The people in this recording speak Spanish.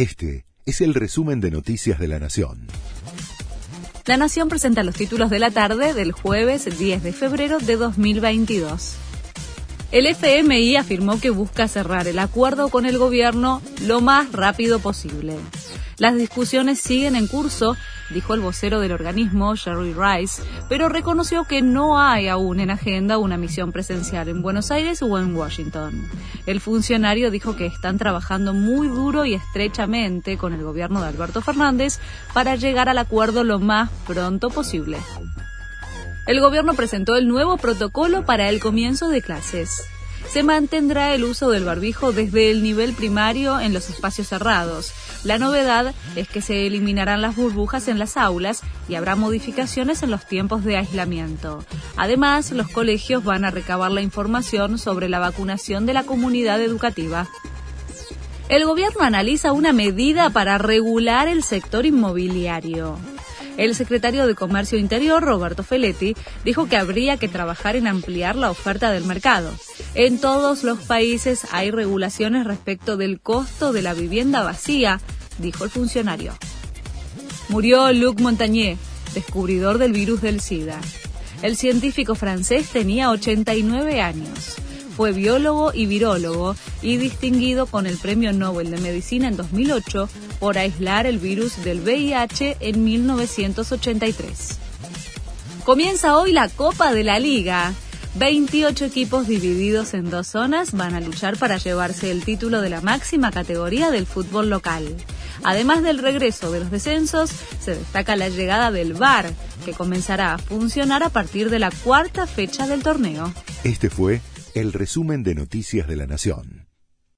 Este es el resumen de Noticias de la Nación. La Nación presenta los títulos de la tarde del jueves 10 de febrero de 2022. El FMI afirmó que busca cerrar el acuerdo con el gobierno lo más rápido posible. Las discusiones siguen en curso, dijo el vocero del organismo, Sherry Rice, pero reconoció que no hay aún en agenda una misión presencial en Buenos Aires o en Washington. El funcionario dijo que están trabajando muy duro y estrechamente con el gobierno de Alberto Fernández para llegar al acuerdo lo más pronto posible. El gobierno presentó el nuevo protocolo para el comienzo de clases se mantendrá el uso del barbijo desde el nivel primario en los espacios cerrados. La novedad es que se eliminarán las burbujas en las aulas y habrá modificaciones en los tiempos de aislamiento. Además, los colegios van a recabar la información sobre la vacunación de la comunidad educativa. El gobierno analiza una medida para regular el sector inmobiliario. El secretario de Comercio Interior, Roberto Feletti, dijo que habría que trabajar en ampliar la oferta del mercado. En todos los países hay regulaciones respecto del costo de la vivienda vacía, dijo el funcionario. Murió Luc Montagnier, descubridor del virus del SIDA. El científico francés tenía 89 años. Fue biólogo y virólogo y distinguido con el Premio Nobel de Medicina en 2008 por aislar el virus del VIH en 1983. Comienza hoy la Copa de la Liga. 28 equipos divididos en dos zonas van a luchar para llevarse el título de la máxima categoría del fútbol local. Además del regreso de los descensos, se destaca la llegada del VAR, que comenzará a funcionar a partir de la cuarta fecha del torneo. Este fue el resumen de Noticias de la Nación.